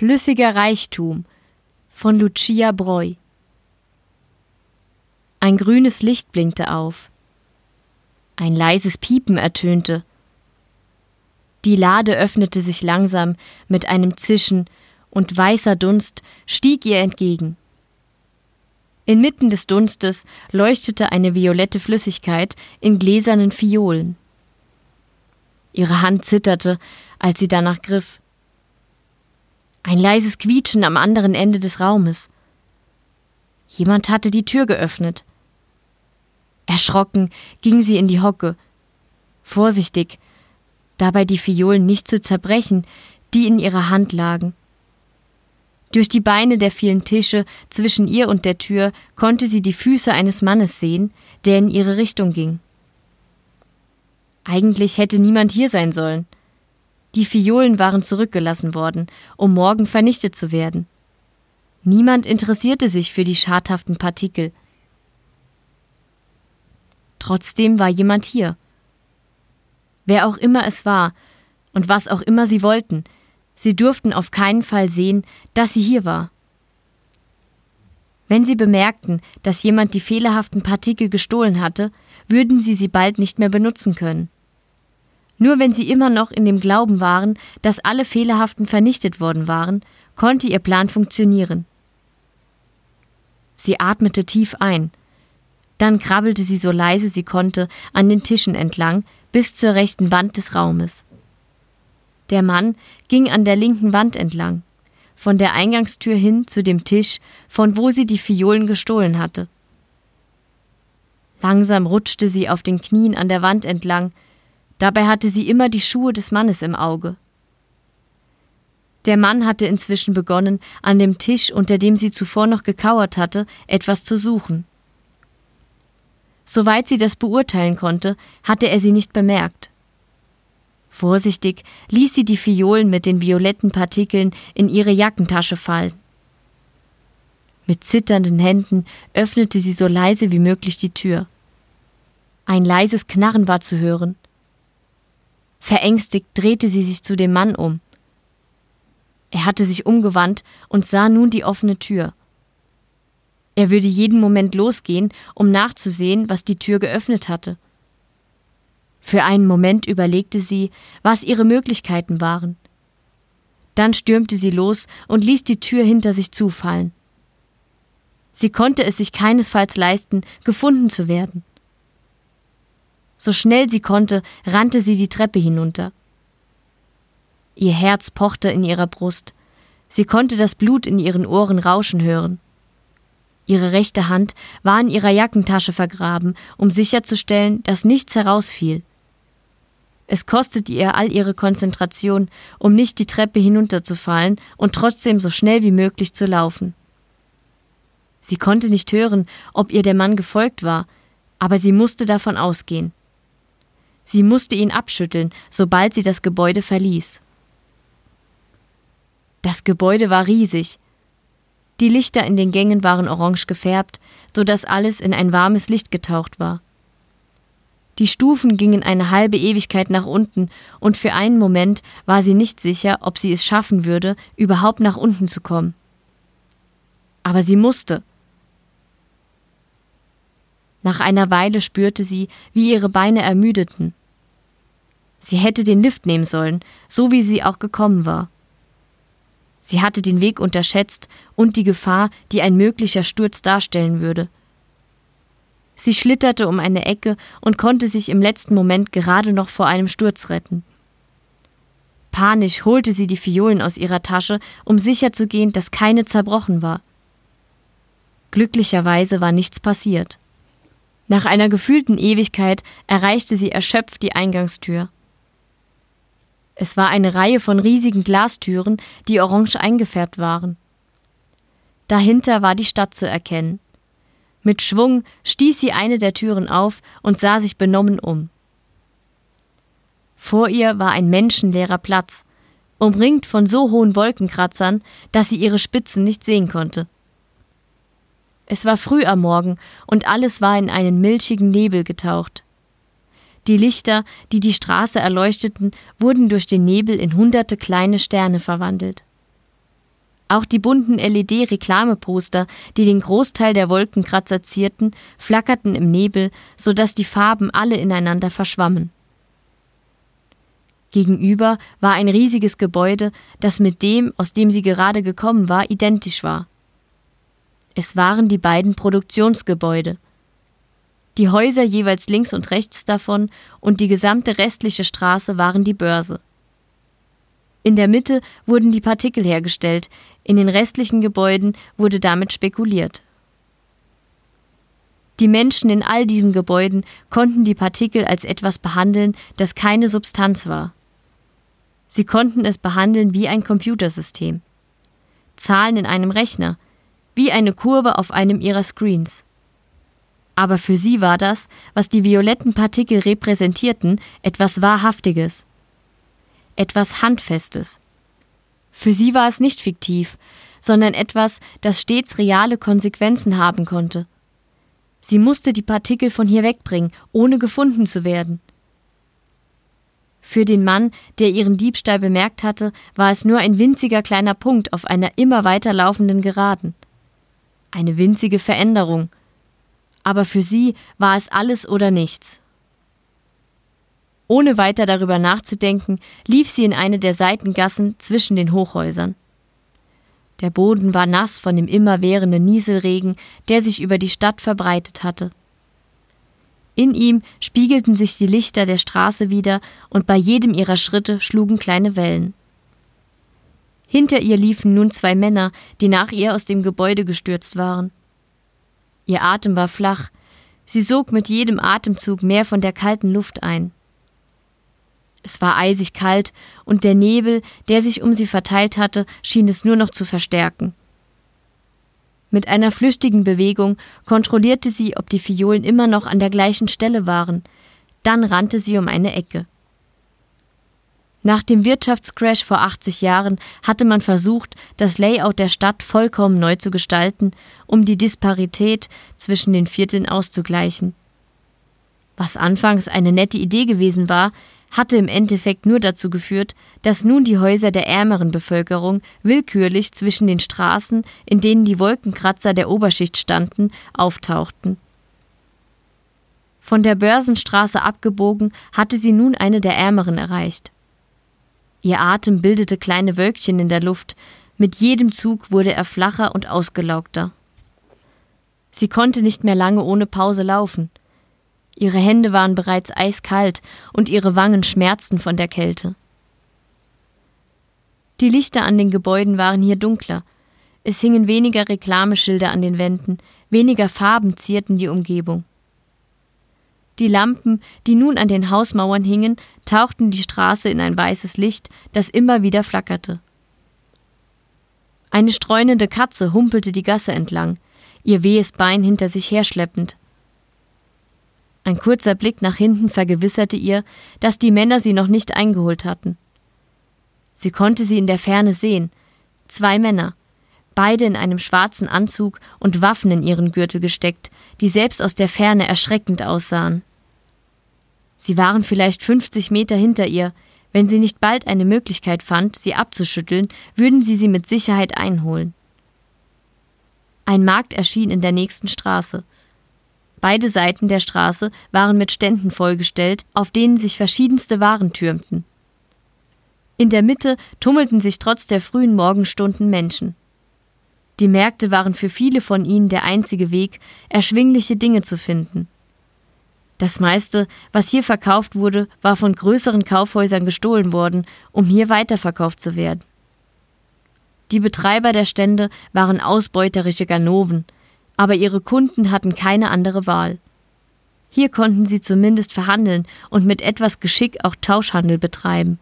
Flüssiger Reichtum von Lucia Breu. Ein grünes Licht blinkte auf. Ein leises Piepen ertönte. Die Lade öffnete sich langsam mit einem Zischen, und weißer Dunst stieg ihr entgegen. Inmitten des Dunstes leuchtete eine violette Flüssigkeit in gläsernen Fiolen. Ihre Hand zitterte, als sie danach griff. Ein leises Quietschen am anderen Ende des Raumes. Jemand hatte die Tür geöffnet. Erschrocken ging sie in die Hocke. Vorsichtig, dabei die Fiolen nicht zu zerbrechen, die in ihrer Hand lagen. Durch die Beine der vielen Tische zwischen ihr und der Tür konnte sie die Füße eines Mannes sehen, der in ihre Richtung ging. Eigentlich hätte niemand hier sein sollen. Die Fiolen waren zurückgelassen worden, um morgen vernichtet zu werden. Niemand interessierte sich für die schadhaften Partikel. Trotzdem war jemand hier. Wer auch immer es war und was auch immer sie wollten, sie durften auf keinen Fall sehen, dass sie hier war. Wenn sie bemerkten, dass jemand die fehlerhaften Partikel gestohlen hatte, würden sie sie bald nicht mehr benutzen können. Nur wenn sie immer noch in dem Glauben waren, dass alle Fehlerhaften vernichtet worden waren, konnte ihr Plan funktionieren. Sie atmete tief ein. Dann krabbelte sie so leise sie konnte an den Tischen entlang bis zur rechten Wand des Raumes. Der Mann ging an der linken Wand entlang, von der Eingangstür hin zu dem Tisch, von wo sie die Fiolen gestohlen hatte. Langsam rutschte sie auf den Knien an der Wand entlang, Dabei hatte sie immer die Schuhe des Mannes im Auge. Der Mann hatte inzwischen begonnen, an dem Tisch, unter dem sie zuvor noch gekauert hatte, etwas zu suchen. Soweit sie das beurteilen konnte, hatte er sie nicht bemerkt. Vorsichtig ließ sie die Fiolen mit den violetten Partikeln in ihre Jackentasche fallen. Mit zitternden Händen öffnete sie so leise wie möglich die Tür. Ein leises Knarren war zu hören. Verängstigt drehte sie sich zu dem Mann um. Er hatte sich umgewandt und sah nun die offene Tür. Er würde jeden Moment losgehen, um nachzusehen, was die Tür geöffnet hatte. Für einen Moment überlegte sie, was ihre Möglichkeiten waren. Dann stürmte sie los und ließ die Tür hinter sich zufallen. Sie konnte es sich keinesfalls leisten, gefunden zu werden. So schnell sie konnte, rannte sie die Treppe hinunter. Ihr Herz pochte in ihrer Brust. Sie konnte das Blut in ihren Ohren rauschen hören. Ihre rechte Hand war in ihrer Jackentasche vergraben, um sicherzustellen, dass nichts herausfiel. Es kostete ihr all ihre Konzentration, um nicht die Treppe hinunterzufallen und trotzdem so schnell wie möglich zu laufen. Sie konnte nicht hören, ob ihr der Mann gefolgt war, aber sie musste davon ausgehen. Sie musste ihn abschütteln, sobald sie das Gebäude verließ. Das Gebäude war riesig. Die Lichter in den Gängen waren orange gefärbt, so dass alles in ein warmes Licht getaucht war. Die Stufen gingen eine halbe Ewigkeit nach unten, und für einen Moment war sie nicht sicher, ob sie es schaffen würde, überhaupt nach unten zu kommen. Aber sie musste. Nach einer Weile spürte sie, wie ihre Beine ermüdeten. Sie hätte den Lift nehmen sollen, so wie sie auch gekommen war. Sie hatte den Weg unterschätzt und die Gefahr, die ein möglicher Sturz darstellen würde. Sie schlitterte um eine Ecke und konnte sich im letzten Moment gerade noch vor einem Sturz retten. Panisch holte sie die Fiolen aus ihrer Tasche, um sicherzugehen, dass keine zerbrochen war. Glücklicherweise war nichts passiert. Nach einer gefühlten Ewigkeit erreichte sie erschöpft die Eingangstür. Es war eine Reihe von riesigen Glastüren, die orange eingefärbt waren. Dahinter war die Stadt zu erkennen. Mit Schwung stieß sie eine der Türen auf und sah sich benommen um. Vor ihr war ein menschenleerer Platz, umringt von so hohen Wolkenkratzern, dass sie ihre Spitzen nicht sehen konnte. Es war früh am Morgen und alles war in einen milchigen Nebel getaucht. Die Lichter, die die Straße erleuchteten, wurden durch den Nebel in hunderte kleine Sterne verwandelt. Auch die bunten LED-Reklameposter, die den Großteil der Wolkenkratzer zierten, flackerten im Nebel, so dass die Farben alle ineinander verschwammen. Gegenüber war ein riesiges Gebäude, das mit dem, aus dem sie gerade gekommen war, identisch war. Es waren die beiden Produktionsgebäude. Die Häuser jeweils links und rechts davon und die gesamte restliche Straße waren die Börse. In der Mitte wurden die Partikel hergestellt, in den restlichen Gebäuden wurde damit spekuliert. Die Menschen in all diesen Gebäuden konnten die Partikel als etwas behandeln, das keine Substanz war. Sie konnten es behandeln wie ein Computersystem. Zahlen in einem Rechner, wie eine Kurve auf einem ihrer Screens. Aber für sie war das, was die violetten Partikel repräsentierten, etwas Wahrhaftiges etwas Handfestes. Für sie war es nicht fiktiv, sondern etwas, das stets reale Konsequenzen haben konnte. Sie musste die Partikel von hier wegbringen, ohne gefunden zu werden. Für den Mann, der ihren Diebstahl bemerkt hatte, war es nur ein winziger kleiner Punkt auf einer immer weiter laufenden Geraden. Eine winzige Veränderung. Aber für sie war es alles oder nichts. Ohne weiter darüber nachzudenken, lief sie in eine der Seitengassen zwischen den Hochhäusern. Der Boden war nass von dem immerwährenden Nieselregen, der sich über die Stadt verbreitet hatte. In ihm spiegelten sich die Lichter der Straße wieder, und bei jedem ihrer Schritte schlugen kleine Wellen. Hinter ihr liefen nun zwei Männer, die nach ihr aus dem Gebäude gestürzt waren. Ihr Atem war flach, sie sog mit jedem Atemzug mehr von der kalten Luft ein. Es war eisig kalt, und der Nebel, der sich um sie verteilt hatte, schien es nur noch zu verstärken. Mit einer flüchtigen Bewegung kontrollierte sie, ob die Fiolen immer noch an der gleichen Stelle waren. Dann rannte sie um eine Ecke. Nach dem Wirtschaftscrash vor 80 Jahren hatte man versucht, das Layout der Stadt vollkommen neu zu gestalten, um die Disparität zwischen den Vierteln auszugleichen. Was anfangs eine nette Idee gewesen war, hatte im Endeffekt nur dazu geführt, dass nun die Häuser der ärmeren Bevölkerung willkürlich zwischen den Straßen, in denen die Wolkenkratzer der Oberschicht standen, auftauchten. Von der Börsenstraße abgebogen hatte sie nun eine der ärmeren erreicht. Ihr Atem bildete kleine Wölkchen in der Luft, mit jedem Zug wurde er flacher und ausgelaugter. Sie konnte nicht mehr lange ohne Pause laufen. Ihre Hände waren bereits eiskalt und ihre Wangen schmerzten von der Kälte. Die Lichter an den Gebäuden waren hier dunkler. Es hingen weniger Reklameschilder an den Wänden, weniger Farben zierten die Umgebung. Die Lampen, die nun an den Hausmauern hingen, tauchten die Straße in ein weißes Licht, das immer wieder flackerte. Eine streunende Katze humpelte die Gasse entlang, ihr wehes Bein hinter sich herschleppend. Ein kurzer Blick nach hinten vergewisserte ihr, dass die Männer sie noch nicht eingeholt hatten. Sie konnte sie in der Ferne sehen. Zwei Männer, beide in einem schwarzen Anzug und Waffen in ihren Gürtel gesteckt, die selbst aus der Ferne erschreckend aussahen. Sie waren vielleicht 50 Meter hinter ihr. Wenn sie nicht bald eine Möglichkeit fand, sie abzuschütteln, würden sie sie mit Sicherheit einholen. Ein Markt erschien in der nächsten Straße. Beide Seiten der Straße waren mit Ständen vollgestellt, auf denen sich verschiedenste Waren türmten. In der Mitte tummelten sich trotz der frühen Morgenstunden Menschen. Die Märkte waren für viele von ihnen der einzige Weg, erschwingliche Dinge zu finden. Das meiste, was hier verkauft wurde, war von größeren Kaufhäusern gestohlen worden, um hier weiterverkauft zu werden. Die Betreiber der Stände waren ausbeuterische Ganoven, aber ihre Kunden hatten keine andere Wahl. Hier konnten sie zumindest verhandeln und mit etwas Geschick auch Tauschhandel betreiben.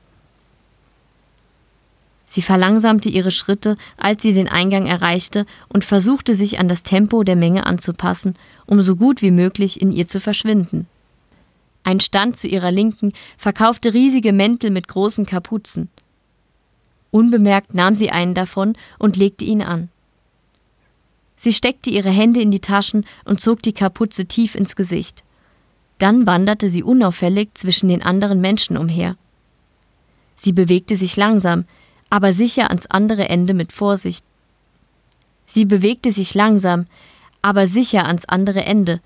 Sie verlangsamte ihre Schritte, als sie den Eingang erreichte, und versuchte sich an das Tempo der Menge anzupassen, um so gut wie möglich in ihr zu verschwinden. Ein Stand zu ihrer Linken verkaufte riesige Mäntel mit großen Kapuzen. Unbemerkt nahm sie einen davon und legte ihn an. Sie steckte ihre Hände in die Taschen und zog die Kapuze tief ins Gesicht. Dann wanderte sie unauffällig zwischen den anderen Menschen umher. Sie bewegte sich langsam, aber sicher ans andere Ende mit Vorsicht. Sie bewegte sich langsam, aber sicher ans andere Ende.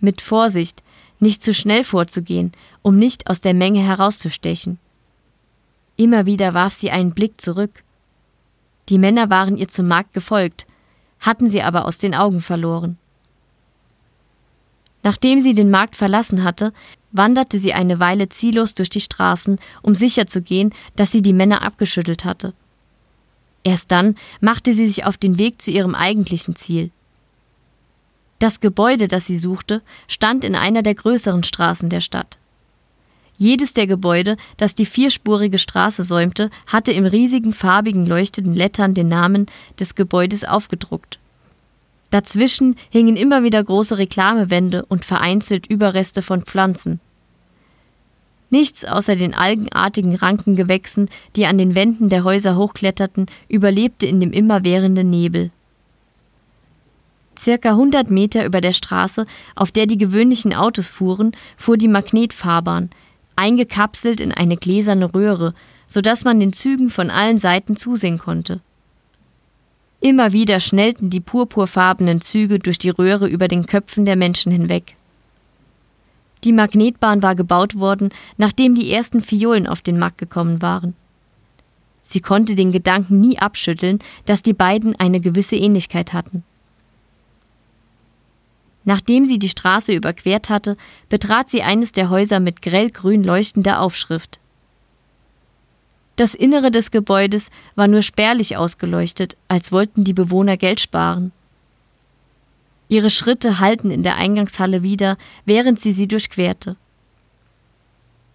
Mit Vorsicht, nicht zu schnell vorzugehen, um nicht aus der Menge herauszustechen. Immer wieder warf sie einen Blick zurück. Die Männer waren ihr zum Markt gefolgt, hatten sie aber aus den Augen verloren. Nachdem sie den Markt verlassen hatte, wanderte sie eine Weile ziellos durch die Straßen, um sicherzugehen, dass sie die Männer abgeschüttelt hatte. Erst dann machte sie sich auf den Weg zu ihrem eigentlichen Ziel. Das Gebäude, das sie suchte, stand in einer der größeren Straßen der Stadt. Jedes der Gebäude, das die vierspurige Straße säumte, hatte im riesigen farbigen leuchtenden Lettern den Namen des Gebäudes aufgedruckt. Dazwischen hingen immer wieder große Reklamewände und vereinzelt Überreste von Pflanzen. Nichts außer den algenartigen Rankengewächsen, die an den Wänden der Häuser hochkletterten, überlebte in dem immerwährenden Nebel. Circa 100 Meter über der Straße, auf der die gewöhnlichen Autos fuhren, fuhr die Magnetfahrbahn, eingekapselt in eine gläserne Röhre, so dass man den Zügen von allen Seiten zusehen konnte. Immer wieder schnellten die purpurfarbenen Züge durch die Röhre über den Köpfen der Menschen hinweg. Die Magnetbahn war gebaut worden, nachdem die ersten Fiolen auf den Markt gekommen waren. Sie konnte den Gedanken nie abschütteln, dass die beiden eine gewisse Ähnlichkeit hatten. Nachdem sie die Straße überquert hatte, betrat sie eines der Häuser mit grellgrün leuchtender Aufschrift. Das Innere des Gebäudes war nur spärlich ausgeleuchtet, als wollten die Bewohner Geld sparen. Ihre Schritte hallten in der Eingangshalle wieder, während sie sie durchquerte.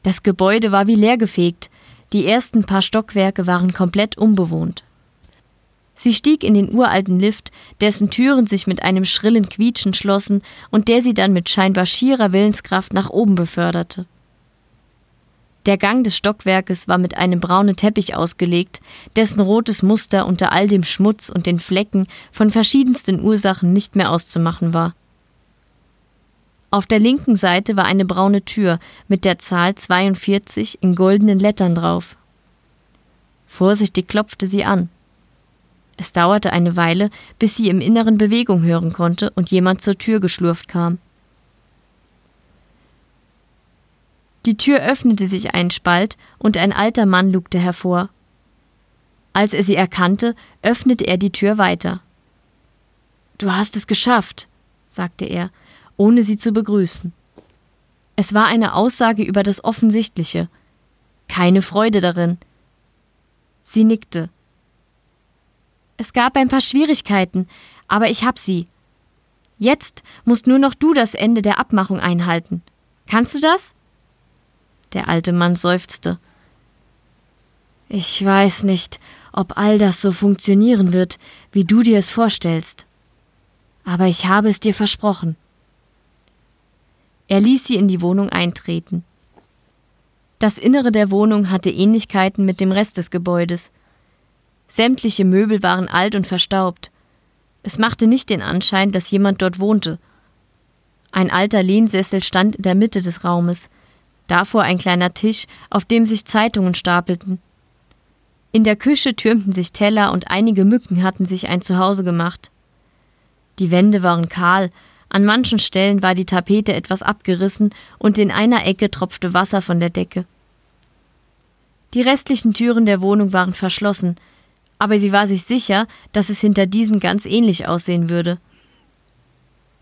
Das Gebäude war wie leergefegt, die ersten paar Stockwerke waren komplett unbewohnt. Sie stieg in den uralten Lift, dessen Türen sich mit einem schrillen Quietschen schlossen und der sie dann mit scheinbar schierer Willenskraft nach oben beförderte. Der Gang des Stockwerkes war mit einem braunen Teppich ausgelegt, dessen rotes Muster unter all dem Schmutz und den Flecken von verschiedensten Ursachen nicht mehr auszumachen war. Auf der linken Seite war eine braune Tür mit der Zahl 42 in goldenen Lettern drauf. Vorsichtig klopfte sie an. Es dauerte eine Weile, bis sie im Inneren Bewegung hören konnte und jemand zur Tür geschlurft kam. Die Tür öffnete sich einen Spalt und ein alter Mann lugte hervor. Als er sie erkannte, öffnete er die Tür weiter. Du hast es geschafft, sagte er, ohne sie zu begrüßen. Es war eine Aussage über das Offensichtliche. Keine Freude darin. Sie nickte. Es gab ein paar Schwierigkeiten, aber ich hab sie. Jetzt musst nur noch du das Ende der Abmachung einhalten. Kannst du das? Der alte Mann seufzte. Ich weiß nicht, ob all das so funktionieren wird, wie du dir es vorstellst. Aber ich habe es dir versprochen. Er ließ sie in die Wohnung eintreten. Das Innere der Wohnung hatte Ähnlichkeiten mit dem Rest des Gebäudes. Sämtliche Möbel waren alt und verstaubt. Es machte nicht den Anschein, dass jemand dort wohnte. Ein alter Lehnsessel stand in der Mitte des Raumes, davor ein kleiner Tisch, auf dem sich Zeitungen stapelten. In der Küche türmten sich Teller und einige Mücken hatten sich ein Zuhause gemacht. Die Wände waren kahl, an manchen Stellen war die Tapete etwas abgerissen und in einer Ecke tropfte Wasser von der Decke. Die restlichen Türen der Wohnung waren verschlossen, aber sie war sich sicher, dass es hinter diesen ganz ähnlich aussehen würde.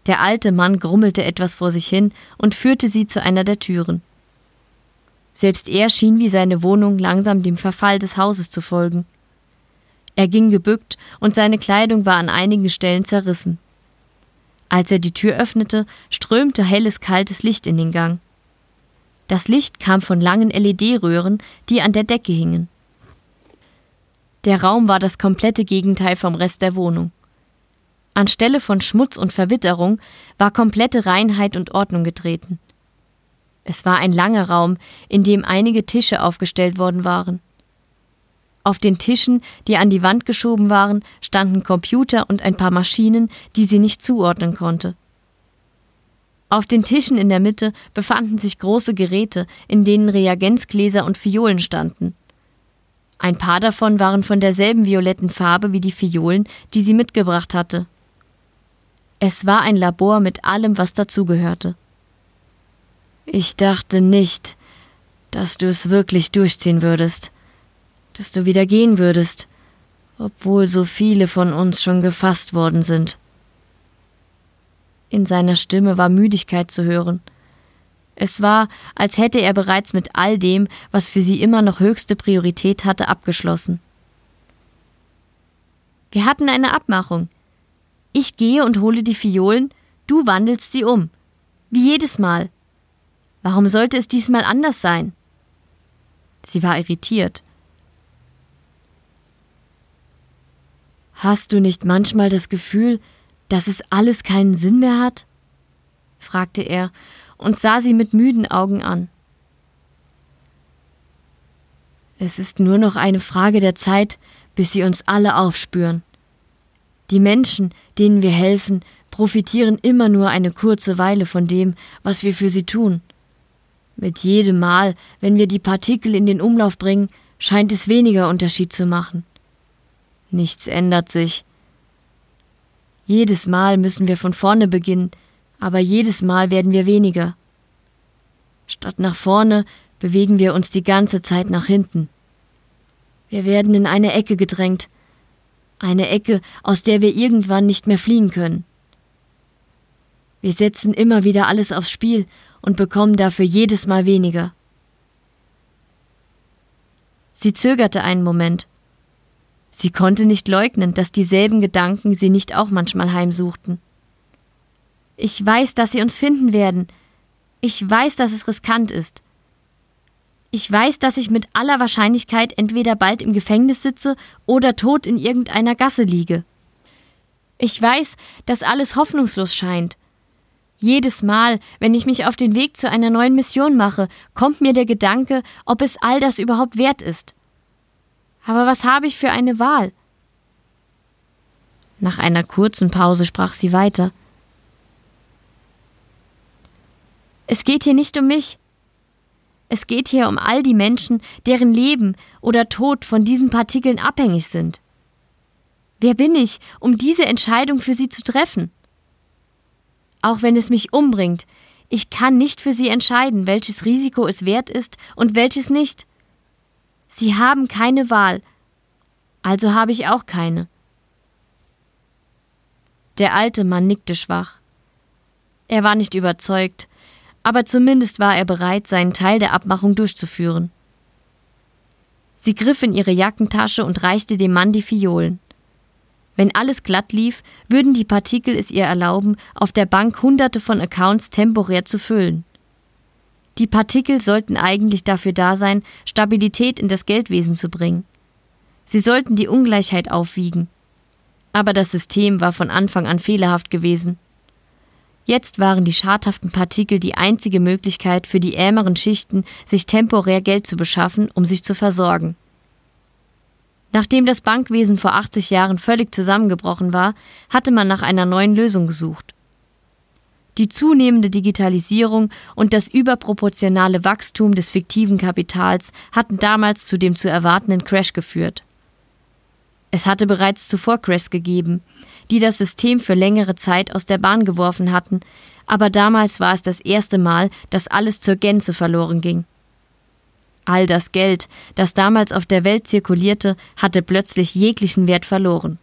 Der alte Mann grummelte etwas vor sich hin und führte sie zu einer der Türen. Selbst er schien wie seine Wohnung langsam dem Verfall des Hauses zu folgen. Er ging gebückt und seine Kleidung war an einigen Stellen zerrissen. Als er die Tür öffnete, strömte helles, kaltes Licht in den Gang. Das Licht kam von langen LED-Röhren, die an der Decke hingen. Der Raum war das komplette Gegenteil vom Rest der Wohnung. Anstelle von Schmutz und Verwitterung war komplette Reinheit und Ordnung getreten. Es war ein langer Raum, in dem einige Tische aufgestellt worden waren. Auf den Tischen, die an die Wand geschoben waren, standen Computer und ein paar Maschinen, die sie nicht zuordnen konnte. Auf den Tischen in der Mitte befanden sich große Geräte, in denen Reagenzgläser und Fiolen standen. Ein paar davon waren von derselben violetten Farbe wie die Fiolen, die sie mitgebracht hatte. Es war ein Labor mit allem, was dazugehörte. Ich dachte nicht, dass du es wirklich durchziehen würdest, dass du wieder gehen würdest, obwohl so viele von uns schon gefasst worden sind. In seiner Stimme war Müdigkeit zu hören. Es war, als hätte er bereits mit all dem, was für sie immer noch höchste Priorität hatte, abgeschlossen. Wir hatten eine Abmachung. Ich gehe und hole die Fiolen, du wandelst sie um. Wie jedes Mal. Warum sollte es diesmal anders sein? Sie war irritiert. Hast du nicht manchmal das Gefühl, dass es alles keinen Sinn mehr hat? fragte er und sah sie mit müden Augen an. Es ist nur noch eine Frage der Zeit, bis sie uns alle aufspüren. Die Menschen, denen wir helfen, profitieren immer nur eine kurze Weile von dem, was wir für sie tun. Mit jedem Mal, wenn wir die Partikel in den Umlauf bringen, scheint es weniger Unterschied zu machen. Nichts ändert sich. Jedes Mal müssen wir von vorne beginnen, aber jedes Mal werden wir weniger. Statt nach vorne bewegen wir uns die ganze Zeit nach hinten. Wir werden in eine Ecke gedrängt, eine Ecke, aus der wir irgendwann nicht mehr fliehen können. Wir setzen immer wieder alles aufs Spiel und bekommen dafür jedes Mal weniger. Sie zögerte einen Moment. Sie konnte nicht leugnen, dass dieselben Gedanken sie nicht auch manchmal heimsuchten. Ich weiß, dass sie uns finden werden. Ich weiß, dass es riskant ist. Ich weiß, dass ich mit aller Wahrscheinlichkeit entweder bald im Gefängnis sitze oder tot in irgendeiner Gasse liege. Ich weiß, dass alles hoffnungslos scheint. Jedes Mal, wenn ich mich auf den Weg zu einer neuen Mission mache, kommt mir der Gedanke, ob es all das überhaupt wert ist. Aber was habe ich für eine Wahl? Nach einer kurzen Pause sprach sie weiter. Es geht hier nicht um mich. Es geht hier um all die Menschen, deren Leben oder Tod von diesen Partikeln abhängig sind. Wer bin ich, um diese Entscheidung für sie zu treffen? Auch wenn es mich umbringt, ich kann nicht für sie entscheiden, welches Risiko es wert ist und welches nicht. Sie haben keine Wahl, also habe ich auch keine. Der alte Mann nickte schwach. Er war nicht überzeugt, aber zumindest war er bereit, seinen Teil der Abmachung durchzuführen. Sie griff in ihre Jackentasche und reichte dem Mann die Fiolen. Wenn alles glatt lief, würden die Partikel es ihr erlauben, auf der Bank hunderte von Accounts temporär zu füllen. Die Partikel sollten eigentlich dafür da sein, Stabilität in das Geldwesen zu bringen. Sie sollten die Ungleichheit aufwiegen. Aber das System war von Anfang an fehlerhaft gewesen. Jetzt waren die schadhaften Partikel die einzige Möglichkeit für die ärmeren Schichten, sich temporär Geld zu beschaffen, um sich zu versorgen. Nachdem das Bankwesen vor 80 Jahren völlig zusammengebrochen war, hatte man nach einer neuen Lösung gesucht. Die zunehmende Digitalisierung und das überproportionale Wachstum des fiktiven Kapitals hatten damals zu dem zu erwartenden Crash geführt. Es hatte bereits zuvor Crashs gegeben, die das System für längere Zeit aus der Bahn geworfen hatten, aber damals war es das erste Mal, dass alles zur Gänze verloren ging. All das Geld, das damals auf der Welt zirkulierte, hatte plötzlich jeglichen Wert verloren.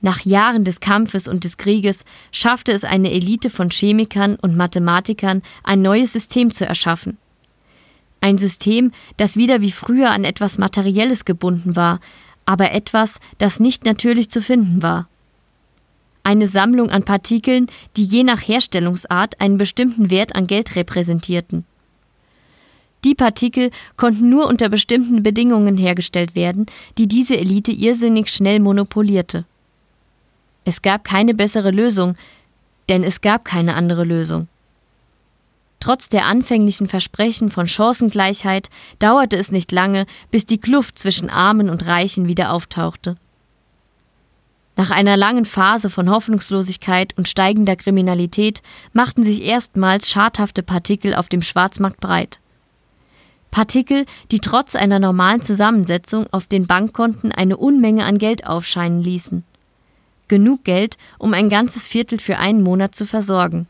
Nach Jahren des Kampfes und des Krieges schaffte es eine Elite von Chemikern und Mathematikern, ein neues System zu erschaffen. Ein System, das wieder wie früher an etwas Materielles gebunden war, aber etwas, das nicht natürlich zu finden war. Eine Sammlung an Partikeln, die je nach Herstellungsart einen bestimmten Wert an Geld repräsentierten. Die Partikel konnten nur unter bestimmten Bedingungen hergestellt werden, die diese Elite irrsinnig schnell monopolierte. Es gab keine bessere Lösung, denn es gab keine andere Lösung. Trotz der anfänglichen Versprechen von Chancengleichheit dauerte es nicht lange, bis die Kluft zwischen Armen und Reichen wieder auftauchte. Nach einer langen Phase von Hoffnungslosigkeit und steigender Kriminalität machten sich erstmals schadhafte Partikel auf dem Schwarzmarkt breit. Partikel, die trotz einer normalen Zusammensetzung auf den Bankkonten eine Unmenge an Geld aufscheinen ließen. Genug Geld, um ein ganzes Viertel für einen Monat zu versorgen.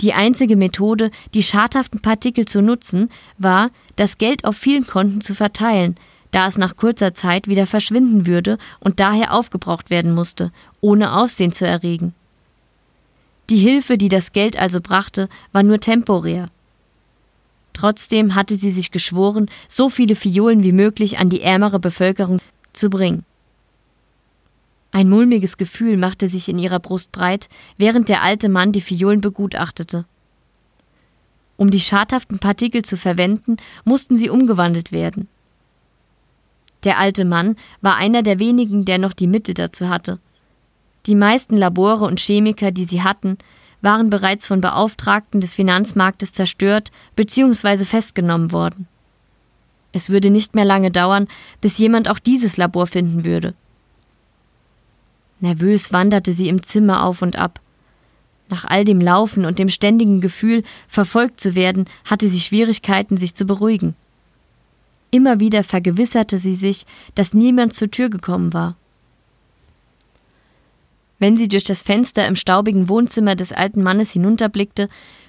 Die einzige Methode, die schadhaften Partikel zu nutzen, war, das Geld auf vielen Konten zu verteilen, da es nach kurzer Zeit wieder verschwinden würde und daher aufgebraucht werden musste, ohne Aussehen zu erregen. Die Hilfe, die das Geld also brachte, war nur temporär. Trotzdem hatte sie sich geschworen, so viele Fiolen wie möglich an die ärmere Bevölkerung zu bringen. Ein mulmiges Gefühl machte sich in ihrer Brust breit, während der alte Mann die Fiolen begutachtete. Um die schadhaften Partikel zu verwenden, mussten sie umgewandelt werden. Der alte Mann war einer der wenigen, der noch die Mittel dazu hatte. Die meisten Labore und Chemiker, die sie hatten, waren bereits von Beauftragten des Finanzmarktes zerstört bzw. festgenommen worden. Es würde nicht mehr lange dauern, bis jemand auch dieses Labor finden würde. Nervös wanderte sie im Zimmer auf und ab. Nach all dem Laufen und dem ständigen Gefühl, verfolgt zu werden, hatte sie Schwierigkeiten, sich zu beruhigen. Immer wieder vergewisserte sie sich, dass niemand zur Tür gekommen war. Wenn sie durch das Fenster im staubigen Wohnzimmer des alten Mannes hinunterblickte,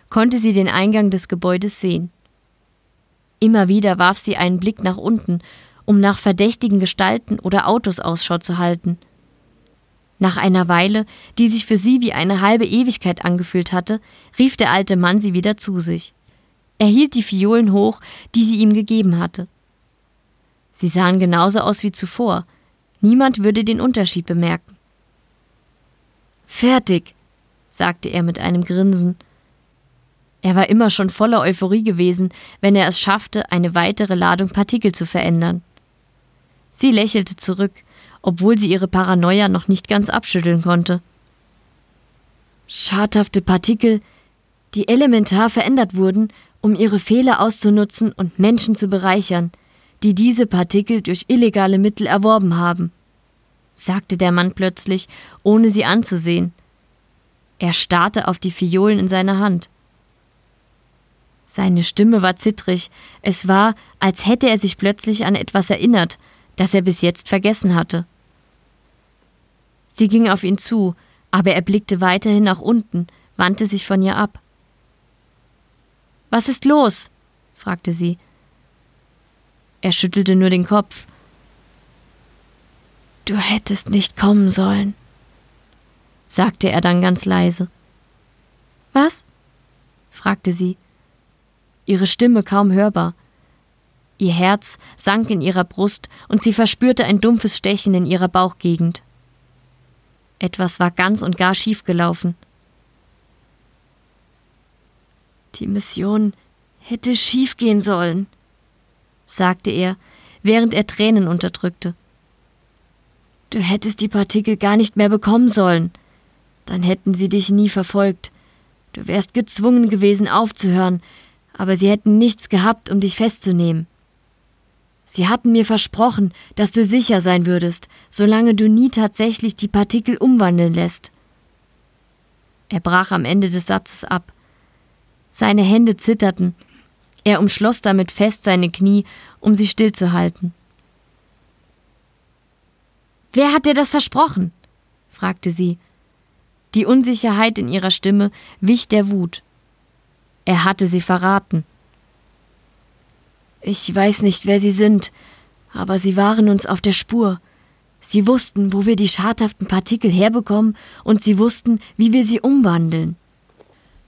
konnte sie den Eingang des Gebäudes sehen. Immer wieder warf sie einen Blick nach unten, um nach verdächtigen Gestalten oder Autos Ausschau zu halten – nach einer Weile, die sich für sie wie eine halbe Ewigkeit angefühlt hatte, rief der alte Mann sie wieder zu sich. Er hielt die Fiolen hoch, die sie ihm gegeben hatte. Sie sahen genauso aus wie zuvor. Niemand würde den Unterschied bemerken. Fertig, sagte er mit einem Grinsen. Er war immer schon voller Euphorie gewesen, wenn er es schaffte, eine weitere Ladung Partikel zu verändern. Sie lächelte zurück, obwohl sie ihre Paranoia noch nicht ganz abschütteln konnte. Schadhafte Partikel, die elementar verändert wurden, um ihre Fehler auszunutzen und Menschen zu bereichern, die diese Partikel durch illegale Mittel erworben haben, sagte der Mann plötzlich, ohne sie anzusehen. Er starrte auf die Fiolen in seiner Hand. Seine Stimme war zittrig, es war, als hätte er sich plötzlich an etwas erinnert, das er bis jetzt vergessen hatte. Sie ging auf ihn zu, aber er blickte weiterhin nach unten, wandte sich von ihr ab. Was ist los? fragte sie. Er schüttelte nur den Kopf. Du hättest nicht kommen sollen, sagte er dann ganz leise. Was? fragte sie, ihre Stimme kaum hörbar. Ihr Herz sank in ihrer Brust und sie verspürte ein dumpfes Stechen in ihrer Bauchgegend. Etwas war ganz und gar schiefgelaufen. Die Mission hätte schiefgehen sollen, sagte er, während er Tränen unterdrückte. Du hättest die Partikel gar nicht mehr bekommen sollen. Dann hätten sie dich nie verfolgt. Du wärst gezwungen gewesen aufzuhören, aber sie hätten nichts gehabt, um dich festzunehmen. Sie hatten mir versprochen, dass du sicher sein würdest, solange du nie tatsächlich die Partikel umwandeln lässt. Er brach am Ende des Satzes ab. Seine Hände zitterten. Er umschloss damit fest seine Knie, um sie stillzuhalten. Wer hat dir das versprochen? fragte sie. Die Unsicherheit in ihrer Stimme wich der Wut. Er hatte sie verraten. Ich weiß nicht, wer Sie sind, aber Sie waren uns auf der Spur. Sie wussten, wo wir die schadhaften Partikel herbekommen, und Sie wussten, wie wir sie umwandeln.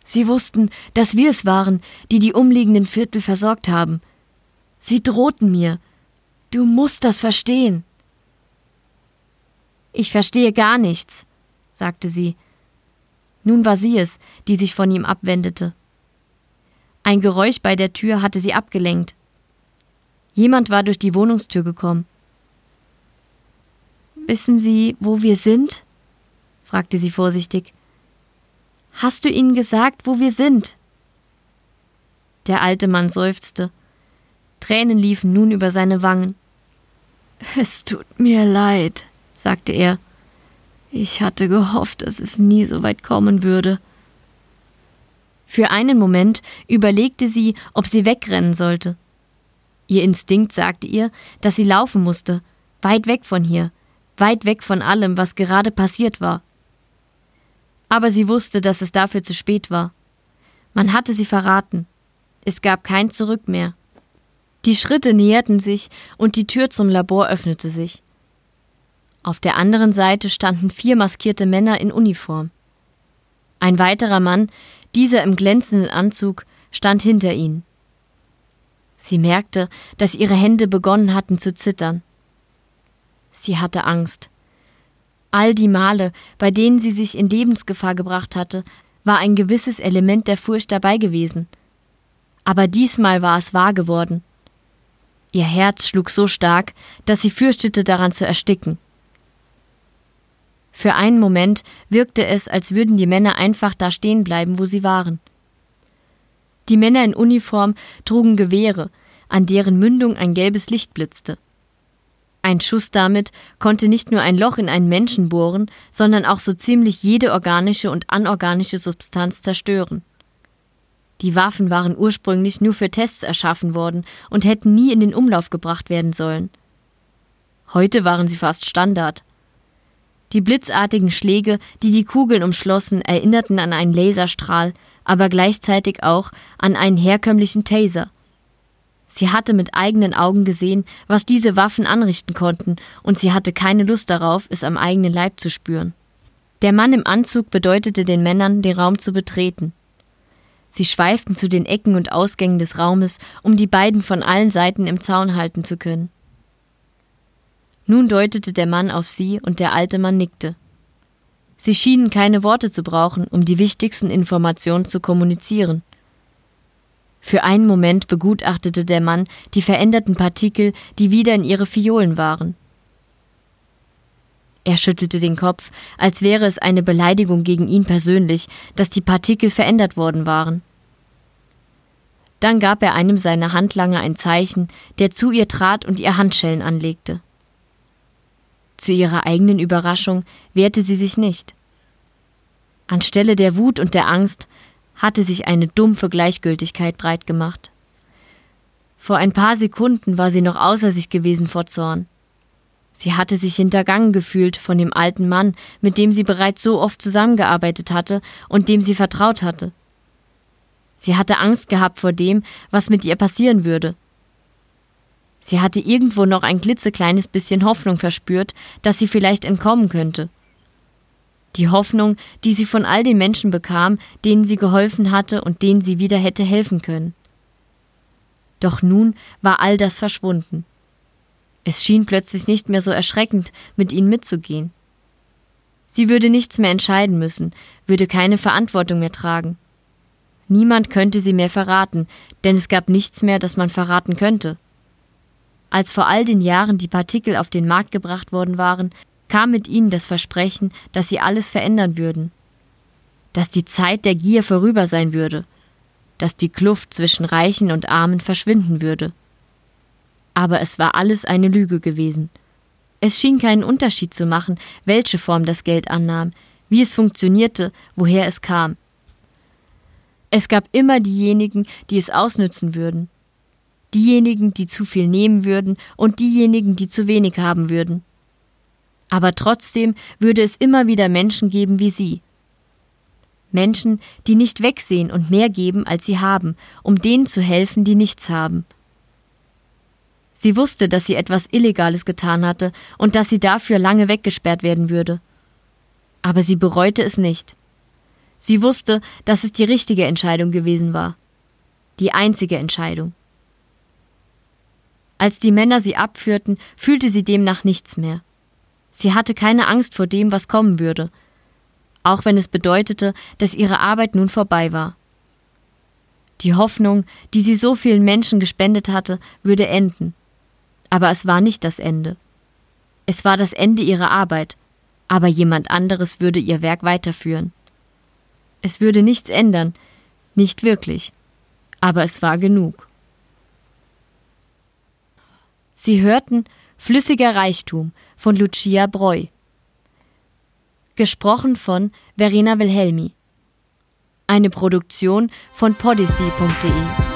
Sie wussten, dass wir es waren, die die umliegenden Viertel versorgt haben. Sie drohten mir. Du musst das verstehen. Ich verstehe gar nichts, sagte sie. Nun war sie es, die sich von ihm abwendete. Ein Geräusch bei der Tür hatte sie abgelenkt. Jemand war durch die Wohnungstür gekommen. Wissen Sie, wo wir sind? fragte sie vorsichtig. Hast du ihnen gesagt, wo wir sind? Der alte Mann seufzte. Tränen liefen nun über seine Wangen. Es tut mir leid, sagte er. Ich hatte gehofft, dass es nie so weit kommen würde. Für einen Moment überlegte sie, ob sie wegrennen sollte. Ihr Instinkt sagte ihr, dass sie laufen musste, weit weg von hier, weit weg von allem, was gerade passiert war. Aber sie wusste, dass es dafür zu spät war. Man hatte sie verraten. Es gab kein Zurück mehr. Die Schritte näherten sich und die Tür zum Labor öffnete sich. Auf der anderen Seite standen vier maskierte Männer in Uniform. Ein weiterer Mann, dieser im glänzenden Anzug, stand hinter ihnen. Sie merkte, dass ihre Hände begonnen hatten zu zittern. Sie hatte Angst. All die Male, bei denen sie sich in Lebensgefahr gebracht hatte, war ein gewisses Element der Furcht dabei gewesen. Aber diesmal war es wahr geworden. Ihr Herz schlug so stark, dass sie fürchtete, daran zu ersticken. Für einen Moment wirkte es, als würden die Männer einfach da stehen bleiben, wo sie waren. Die Männer in Uniform trugen Gewehre, an deren Mündung ein gelbes Licht blitzte. Ein Schuss damit konnte nicht nur ein Loch in einen Menschen bohren, sondern auch so ziemlich jede organische und anorganische Substanz zerstören. Die Waffen waren ursprünglich nur für Tests erschaffen worden und hätten nie in den Umlauf gebracht werden sollen. Heute waren sie fast Standard. Die blitzartigen Schläge, die die Kugeln umschlossen, erinnerten an einen Laserstrahl, aber gleichzeitig auch an einen herkömmlichen Taser. Sie hatte mit eigenen Augen gesehen, was diese Waffen anrichten konnten, und sie hatte keine Lust darauf, es am eigenen Leib zu spüren. Der Mann im Anzug bedeutete den Männern, den Raum zu betreten. Sie schweiften zu den Ecken und Ausgängen des Raumes, um die beiden von allen Seiten im Zaun halten zu können. Nun deutete der Mann auf sie und der alte Mann nickte. Sie schienen keine Worte zu brauchen, um die wichtigsten Informationen zu kommunizieren. Für einen Moment begutachtete der Mann die veränderten Partikel, die wieder in ihre Fiolen waren. Er schüttelte den Kopf, als wäre es eine Beleidigung gegen ihn persönlich, dass die Partikel verändert worden waren. Dann gab er einem seiner Handlanger ein Zeichen, der zu ihr trat und ihr Handschellen anlegte. Zu ihrer eigenen Überraschung wehrte sie sich nicht. Anstelle der Wut und der Angst hatte sich eine dumpfe Gleichgültigkeit breit gemacht. Vor ein paar Sekunden war sie noch außer sich gewesen vor Zorn. Sie hatte sich hintergangen gefühlt von dem alten Mann, mit dem sie bereits so oft zusammengearbeitet hatte und dem sie vertraut hatte. Sie hatte Angst gehabt vor dem, was mit ihr passieren würde. Sie hatte irgendwo noch ein klitzekleines bisschen Hoffnung verspürt, dass sie vielleicht entkommen könnte. Die Hoffnung, die sie von all den Menschen bekam, denen sie geholfen hatte und denen sie wieder hätte helfen können. Doch nun war all das verschwunden. Es schien plötzlich nicht mehr so erschreckend, mit ihnen mitzugehen. Sie würde nichts mehr entscheiden müssen, würde keine Verantwortung mehr tragen. Niemand könnte sie mehr verraten, denn es gab nichts mehr, das man verraten könnte. Als vor all den Jahren die Partikel auf den Markt gebracht worden waren, kam mit ihnen das Versprechen, dass sie alles verändern würden, dass die Zeit der Gier vorüber sein würde, dass die Kluft zwischen Reichen und Armen verschwinden würde aber es war alles eine Lüge gewesen. Es schien keinen Unterschied zu machen, welche Form das Geld annahm, wie es funktionierte, woher es kam. Es gab immer diejenigen, die es ausnützen würden, diejenigen, die zu viel nehmen würden und diejenigen, die zu wenig haben würden. Aber trotzdem würde es immer wieder Menschen geben wie sie. Menschen, die nicht wegsehen und mehr geben, als sie haben, um denen zu helfen, die nichts haben. Sie wusste, dass sie etwas Illegales getan hatte und dass sie dafür lange weggesperrt werden würde. Aber sie bereute es nicht. Sie wusste, dass es die richtige Entscheidung gewesen war. Die einzige Entscheidung. Als die Männer sie abführten, fühlte sie demnach nichts mehr. Sie hatte keine Angst vor dem, was kommen würde, auch wenn es bedeutete, dass ihre Arbeit nun vorbei war. Die Hoffnung, die sie so vielen Menschen gespendet hatte, würde enden. Aber es war nicht das Ende. Es war das Ende ihrer Arbeit, aber jemand anderes würde ihr Werk weiterführen. Es würde nichts ändern, nicht wirklich, aber es war genug. Sie hörten Flüssiger Reichtum von Lucia Breu. Gesprochen von Verena Wilhelmi. Eine Produktion von podyssey.de